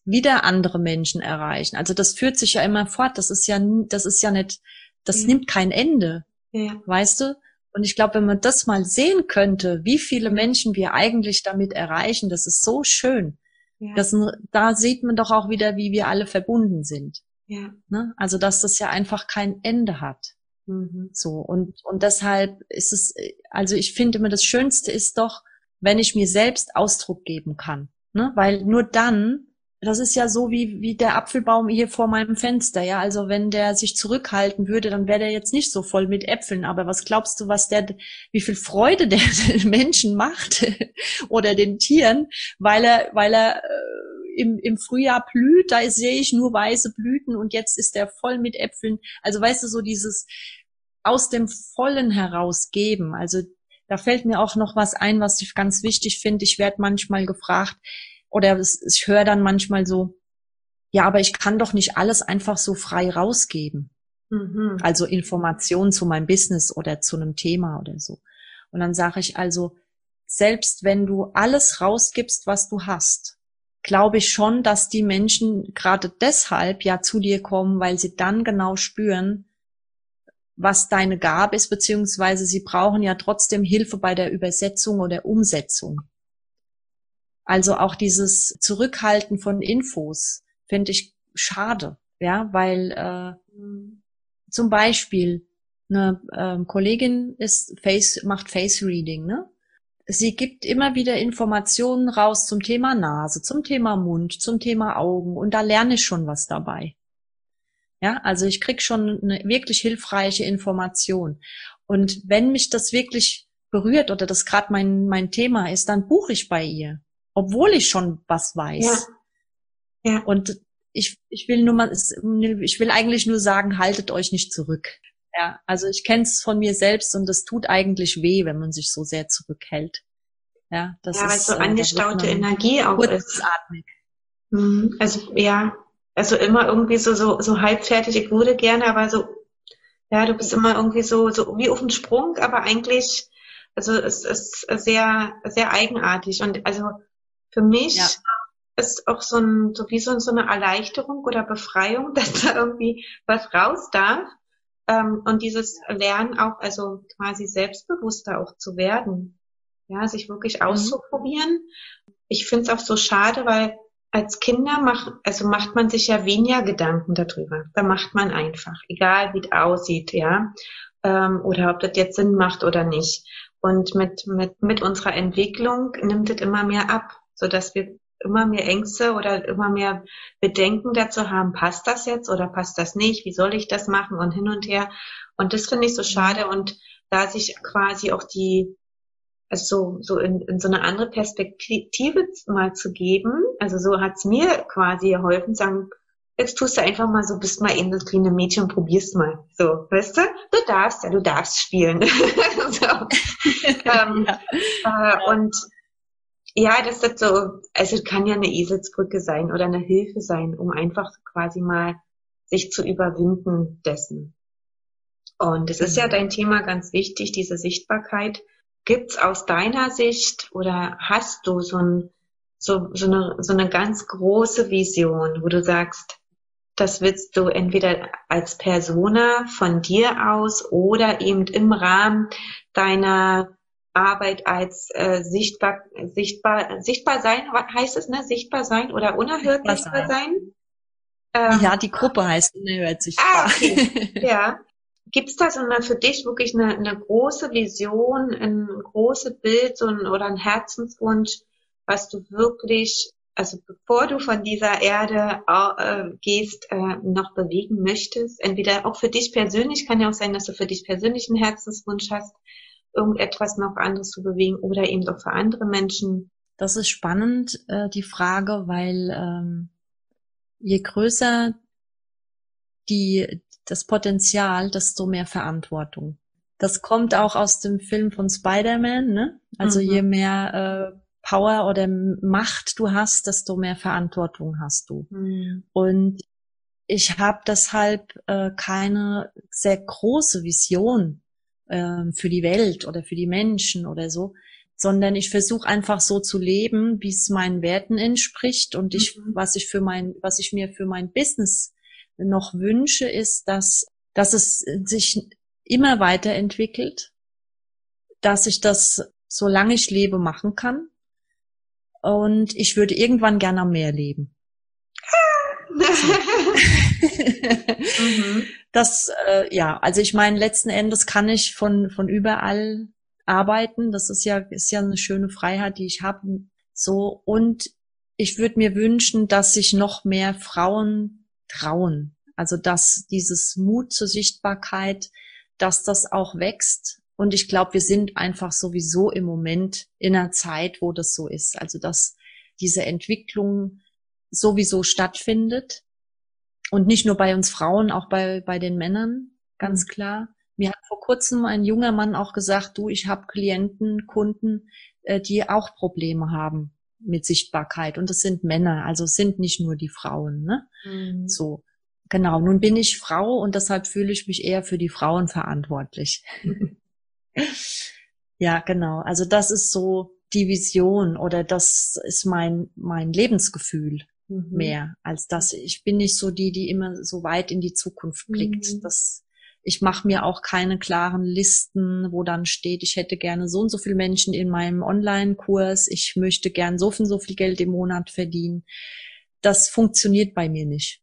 wieder andere Menschen erreichen. Also das führt sich ja immer fort. Das ist ja, das ist ja nicht, das ja. nimmt kein Ende. Ja. Weißt du? Und ich glaube, wenn man das mal sehen könnte, wie viele Menschen wir eigentlich damit erreichen, das ist so schön. Ja. Das, da sieht man doch auch wieder, wie wir alle verbunden sind. Ja. Ne? Also, dass das ja einfach kein Ende hat. Mhm. So. Und, und deshalb ist es, also ich finde immer, das Schönste ist doch, wenn ich mir selbst Ausdruck geben kann. Ne? Weil nur dann das ist ja so wie, wie der Apfelbaum hier vor meinem Fenster, ja. Also wenn der sich zurückhalten würde, dann wäre der jetzt nicht so voll mit Äpfeln. Aber was glaubst du, was der, wie viel Freude der den Menschen macht oder den Tieren, weil er, weil er äh, im, im Frühjahr blüht, da sehe ich nur weiße Blüten und jetzt ist der voll mit Äpfeln. Also weißt du, so dieses aus dem Vollen herausgeben. Also da fällt mir auch noch was ein, was ich ganz wichtig finde. Ich werde manchmal gefragt, oder ich höre dann manchmal so, ja, aber ich kann doch nicht alles einfach so frei rausgeben. Mhm. Also Informationen zu meinem Business oder zu einem Thema oder so. Und dann sage ich also, selbst wenn du alles rausgibst, was du hast, glaube ich schon, dass die Menschen gerade deshalb ja zu dir kommen, weil sie dann genau spüren, was deine Gabe ist, beziehungsweise sie brauchen ja trotzdem Hilfe bei der Übersetzung oder Umsetzung. Also auch dieses Zurückhalten von Infos finde ich schade, ja, weil äh, zum Beispiel eine äh, Kollegin ist Face macht Face Reading, ne? Sie gibt immer wieder Informationen raus zum Thema Nase, zum Thema Mund, zum Thema Augen und da lerne ich schon was dabei. Ja, also ich krieg schon eine wirklich hilfreiche Information. Und wenn mich das wirklich berührt oder das gerade mein, mein Thema ist, dann buche ich bei ihr obwohl ich schon was weiß. Ja. ja. Und ich, ich will nur mal, ich will eigentlich nur sagen, haltet euch nicht zurück. Ja, also ich kenne es von mir selbst und es tut eigentlich weh, wenn man sich so sehr zurückhält. Ja, das ja, ist weil so äh, angestaute Energie auch ist. Mhm. Also ja, also immer irgendwie so so so halbfertig. Ich würde gerne, aber so ja, du bist immer irgendwie so so wie auf dem Sprung, aber eigentlich also es ist sehr sehr eigenartig und also für mich ja. ist auch so ein, so wie so, so eine Erleichterung oder Befreiung, dass da irgendwie was raus darf. Ähm, und dieses Lernen auch, also quasi selbstbewusster auch zu werden. Ja, sich wirklich mhm. auszuprobieren. Ich finde es auch so schade, weil als Kinder macht, also macht man sich ja weniger Gedanken darüber. Da macht man einfach, egal wie es aussieht, ja. Ähm, oder ob das jetzt Sinn macht oder nicht. Und mit, mit, mit unserer Entwicklung nimmt es immer mehr ab so dass wir immer mehr Ängste oder immer mehr Bedenken dazu haben, passt das jetzt oder passt das nicht, wie soll ich das machen und hin und her. Und das finde ich so schade und da sich quasi auch die, also so, so in, in so eine andere Perspektive mal zu geben, also so hat's mir quasi geholfen, sagen, jetzt tust du einfach mal so, bist mal eben das kleine Mädchen probierst mal. So, weißt du? Du darfst ja, du darfst spielen. so. ähm, ja. Äh, und ja, das ist so, also kann ja eine Eselsbrücke sein oder eine Hilfe sein, um einfach quasi mal sich zu überwinden dessen. Und es ist ja mhm. dein Thema ganz wichtig, diese Sichtbarkeit. Gibt's aus deiner Sicht oder hast du so, ein, so, so, eine, so eine ganz große Vision, wo du sagst, das willst du entweder als Persona von dir aus oder eben im Rahmen deiner Arbeit als äh, sichtbar, sichtbar, sichtbar sein, heißt es, ne? Sichtbar sein oder unerhört sichtbar, sichtbar sein? Ähm, ja, die Gruppe heißt unerhört sichtbar. Ah, okay. ja. Gibt es da so eine, für dich wirklich eine, eine große Vision, ein großes Bild so ein, oder ein Herzenswunsch, was du wirklich, also bevor du von dieser Erde äh, gehst, äh, noch bewegen möchtest? Entweder auch für dich persönlich, kann ja auch sein, dass du für dich persönlich einen Herzenswunsch hast, irgendetwas noch anderes zu bewegen oder eben doch für andere Menschen. Das ist spannend, äh, die Frage, weil ähm, je größer die, das Potenzial, desto mehr Verantwortung. Das kommt auch aus dem Film von Spider-Man, ne? Also mhm. je mehr äh, Power oder Macht du hast, desto mehr Verantwortung hast du. Mhm. Und ich habe deshalb äh, keine sehr große Vision ähm, für die Welt oder für die Menschen oder so, sondern ich versuche einfach so zu leben, wie es meinen Werten entspricht und ich, mhm. was ich für mein, was ich mir für mein Business noch wünsche, ist, dass, dass es sich immer weiterentwickelt, dass ich das, solange ich lebe, machen kann. Und ich würde irgendwann gerne mehr leben. mhm. Das, äh, ja, also ich meine, letzten Endes kann ich von, von überall arbeiten. Das ist ja, ist ja eine schöne Freiheit, die ich habe. So, und ich würde mir wünschen, dass sich noch mehr Frauen trauen. Also, dass dieses Mut zur Sichtbarkeit, dass das auch wächst. Und ich glaube, wir sind einfach sowieso im Moment in einer Zeit, wo das so ist. Also, dass diese Entwicklung sowieso stattfindet. Und nicht nur bei uns Frauen, auch bei, bei den Männern, ganz mhm. klar. Mir hat vor kurzem ein junger Mann auch gesagt, du, ich habe Klienten, Kunden, äh, die auch Probleme haben mit Sichtbarkeit. Und das sind Männer, also es sind nicht nur die Frauen. Ne? Mhm. So, genau. Nun bin ich Frau und deshalb fühle ich mich eher für die Frauen verantwortlich. ja, genau. Also das ist so die Vision oder das ist mein, mein Lebensgefühl mhm. mehr als das. Ich bin nicht so die, die immer so weit in die Zukunft blickt. Mhm. Das, ich mache mir auch keine klaren Listen, wo dann steht, ich hätte gerne so und so viele Menschen in meinem Online-Kurs, ich möchte gern so viel, so viel Geld im Monat verdienen. Das funktioniert bei mir nicht.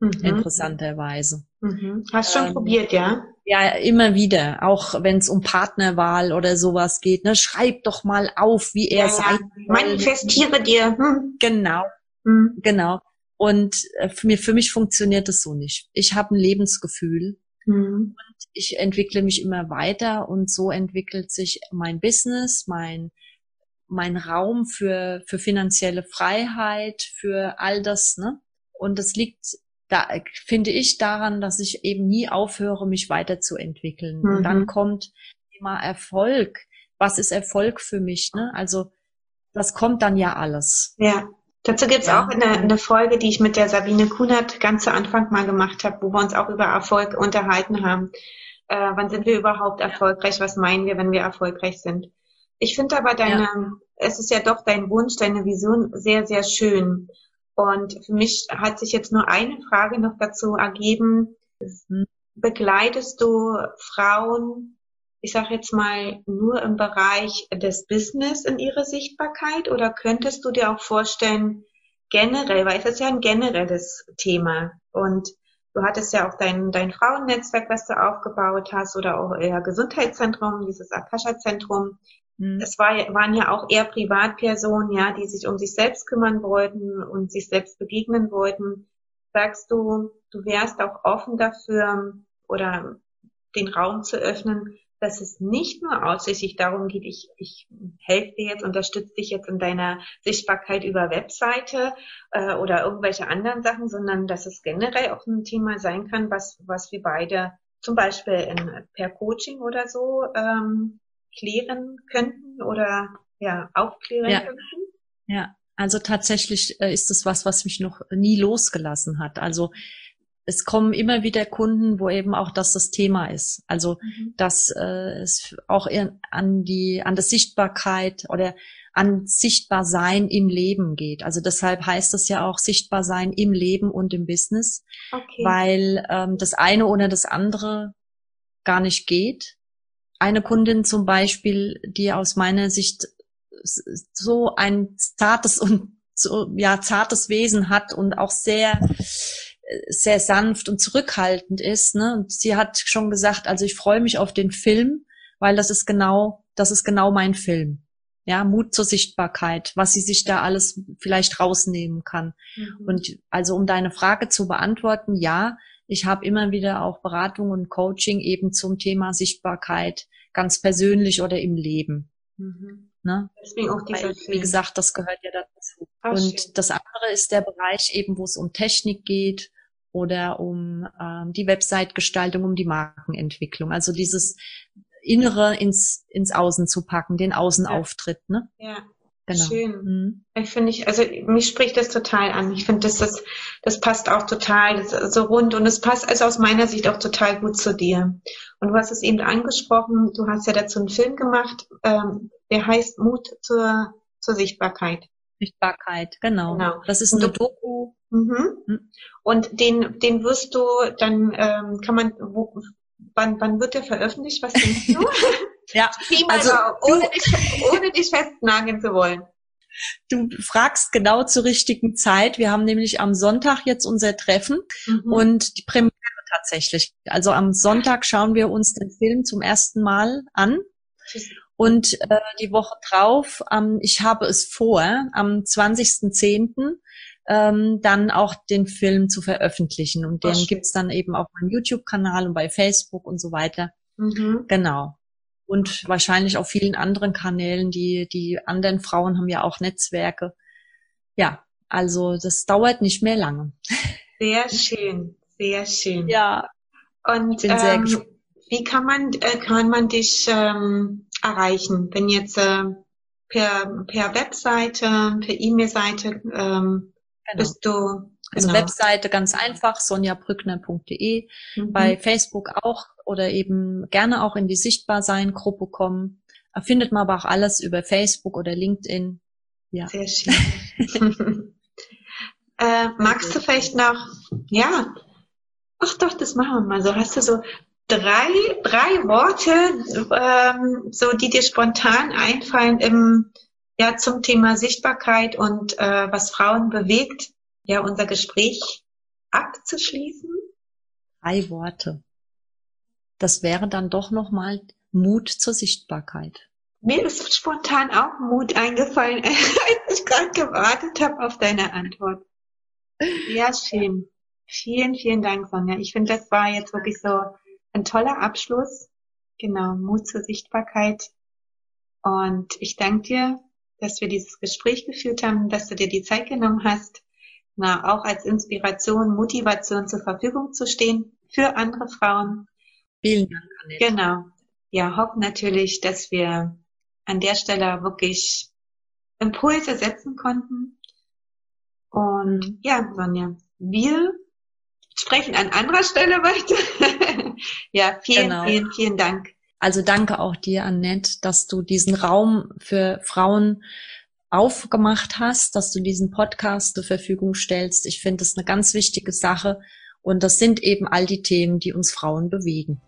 Mhm. Interessanterweise. Mhm. Hast schon ähm, probiert, ja? Ja, immer wieder. Auch wenn es um Partnerwahl oder sowas geht. Ne? Schreib doch mal auf, wie er ja, sein ja. Manifestiere dir. Hm. Genau. Mhm. Genau. Und äh, für, mich, für mich funktioniert das so nicht. Ich habe ein Lebensgefühl mhm. und ich entwickle mich immer weiter und so entwickelt sich mein Business, mein mein Raum für für finanzielle Freiheit, für all das, ne? Und das liegt da finde ich daran, dass ich eben nie aufhöre, mich weiterzuentwickeln. Mhm. Und dann mhm. kommt immer Erfolg. Was ist Erfolg für mich? Ne? Also das kommt dann ja alles. Ja. Dazu gibt's ja. auch eine, eine Folge, die ich mit der Sabine Kunert ganz zu Anfang mal gemacht habe, wo wir uns auch über Erfolg unterhalten haben. Äh, wann sind wir überhaupt erfolgreich? Was meinen wir, wenn wir erfolgreich sind? Ich finde aber deine, ja. es ist ja doch dein Wunsch, deine Vision sehr, sehr schön. Und für mich hat sich jetzt nur eine Frage noch dazu ergeben. Mhm. Begleitest du Frauen ich sage jetzt mal, nur im Bereich des Business in ihre Sichtbarkeit oder könntest du dir auch vorstellen, generell, weil es ist ja ein generelles Thema und du hattest ja auch dein, dein Frauennetzwerk, was du aufgebaut hast oder auch euer Gesundheitszentrum, dieses Akasha-Zentrum. Mhm. Es war, waren ja auch eher Privatpersonen, ja, die sich um sich selbst kümmern wollten und sich selbst begegnen wollten. Sagst du, du wärst auch offen dafür oder den Raum zu öffnen, dass es nicht nur ausschließlich darum geht, ich, ich helfe dir jetzt, unterstütze dich jetzt in deiner Sichtbarkeit über Webseite äh, oder irgendwelche anderen Sachen, sondern dass es generell auch ein Thema sein kann, was, was wir beide zum Beispiel in, per Coaching oder so ähm, klären könnten oder ja, aufklären ja. könnten. Ja, also tatsächlich äh, ist es was, was mich noch nie losgelassen hat. Also es kommen immer wieder Kunden, wo eben auch das das Thema ist. Also mhm. dass äh, es auch an die an das Sichtbarkeit oder an Sichtbarsein im Leben geht. Also deshalb heißt es ja auch Sichtbarsein im Leben und im Business, okay. weil ähm, das eine oder das andere gar nicht geht. Eine Kundin zum Beispiel, die aus meiner Sicht so ein zartes und so, ja, zartes Wesen hat und auch sehr sehr sanft und zurückhaltend ist. Ne? Und sie hat schon gesagt, also ich freue mich auf den Film, weil das ist genau, das ist genau mein Film. Ja, Mut zur Sichtbarkeit, was sie sich da alles vielleicht rausnehmen kann. Mhm. Und also um deine Frage zu beantworten, ja, ich habe immer wieder auch Beratung und Coaching eben zum Thema Sichtbarkeit, ganz persönlich oder im Leben. Mhm. Ne? Deswegen auch dieser Weil, Wie gesagt, das gehört ja dazu. Ach, und schön. das andere ist der Bereich eben, wo es um Technik geht, oder um ähm, die Website-Gestaltung, um die Markenentwicklung. Also dieses Innere ins, ins Außen zu packen, den Außenauftritt. Ne? Ja. Genau. Schön. Mhm. Ich finde ich, also mich spricht das total an. Ich finde, das, das, das passt auch total das so rund und es passt also aus meiner Sicht auch total gut zu dir. Und du hast es eben angesprochen, du hast ja dazu einen Film gemacht, ähm, der heißt Mut zur, zur Sichtbarkeit. Sichtbarkeit, genau. genau. Das ist eine Doku. Mhm. Hm. Und den, den wirst du dann, ähm, kann man, wo, wann, wann wird der veröffentlicht? Was denkst du? ja, also ohne, dich, ohne dich festnageln zu wollen. Du fragst genau zur richtigen Zeit. Wir haben nämlich am Sonntag jetzt unser Treffen mhm. und die Premiere tatsächlich. Also am Sonntag schauen wir uns den Film zum ersten Mal an. Und äh, die Woche drauf, ähm, ich habe es vor, am 20.10. Ähm, dann auch den Film zu veröffentlichen. Und den gibt's dann eben auf meinem YouTube-Kanal und bei Facebook und so weiter. Mhm. Genau. Und wahrscheinlich auf vielen anderen Kanälen. Die, die anderen Frauen haben ja auch Netzwerke. Ja, also das dauert nicht mehr lange. Sehr schön, sehr schön. Ja. Und ähm, wie kann man, äh, kann man dich ähm, erreichen, wenn jetzt äh, per, per Webseite, per E-Mail-Seite ähm, genau. bist du also genau. Webseite ganz einfach, sonjabrückner.de, mhm. bei Facebook auch oder eben gerne auch in die Sichtbarsein-Gruppe kommen. Findet man aber auch alles über Facebook oder LinkedIn. Ja. Sehr schön. äh, magst du vielleicht noch, ja, ach doch, das machen wir mal so. Hast du so drei, drei Worte, ähm, so die dir spontan einfallen im, ja, zum Thema Sichtbarkeit und äh, was Frauen bewegt, ja, unser Gespräch abzuschließen? Drei Worte. Das wäre dann doch nochmal Mut zur Sichtbarkeit. Mir ist spontan auch Mut eingefallen, als ich gerade gewartet habe auf deine Antwort. Ja, schön. Vielen, vielen Dank, Sonja. Ich finde, das war jetzt wirklich so ein toller Abschluss. Genau, Mut zur Sichtbarkeit. Und ich danke dir, dass wir dieses Gespräch geführt haben, dass du dir die Zeit genommen hast, na, auch als Inspiration, Motivation zur Verfügung zu stehen für andere Frauen. Vielen Dank, Annette. Genau. Ja, hoffen natürlich, dass wir an der Stelle wirklich Impulse setzen konnten. Und ja, Sonja, wir sprechen an anderer Stelle weiter. Ja, vielen, genau. vielen, vielen Dank. Also danke auch dir, Annette, dass du diesen Raum für Frauen aufgemacht hast, dass du diesen Podcast zur Verfügung stellst. Ich finde das eine ganz wichtige Sache. Und das sind eben all die Themen, die uns Frauen bewegen.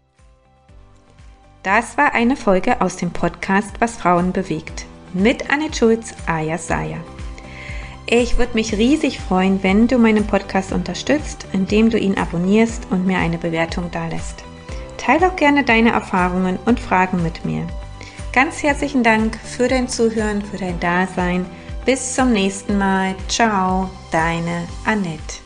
Das war eine Folge aus dem Podcast Was Frauen bewegt. Mit Annette Schulz, Aya Saya. Ich würde mich riesig freuen, wenn du meinen Podcast unterstützt, indem du ihn abonnierst und mir eine Bewertung dalässt. Teile auch gerne deine Erfahrungen und Fragen mit mir. Ganz herzlichen Dank für dein Zuhören, für dein Dasein. Bis zum nächsten Mal. Ciao, deine Annette.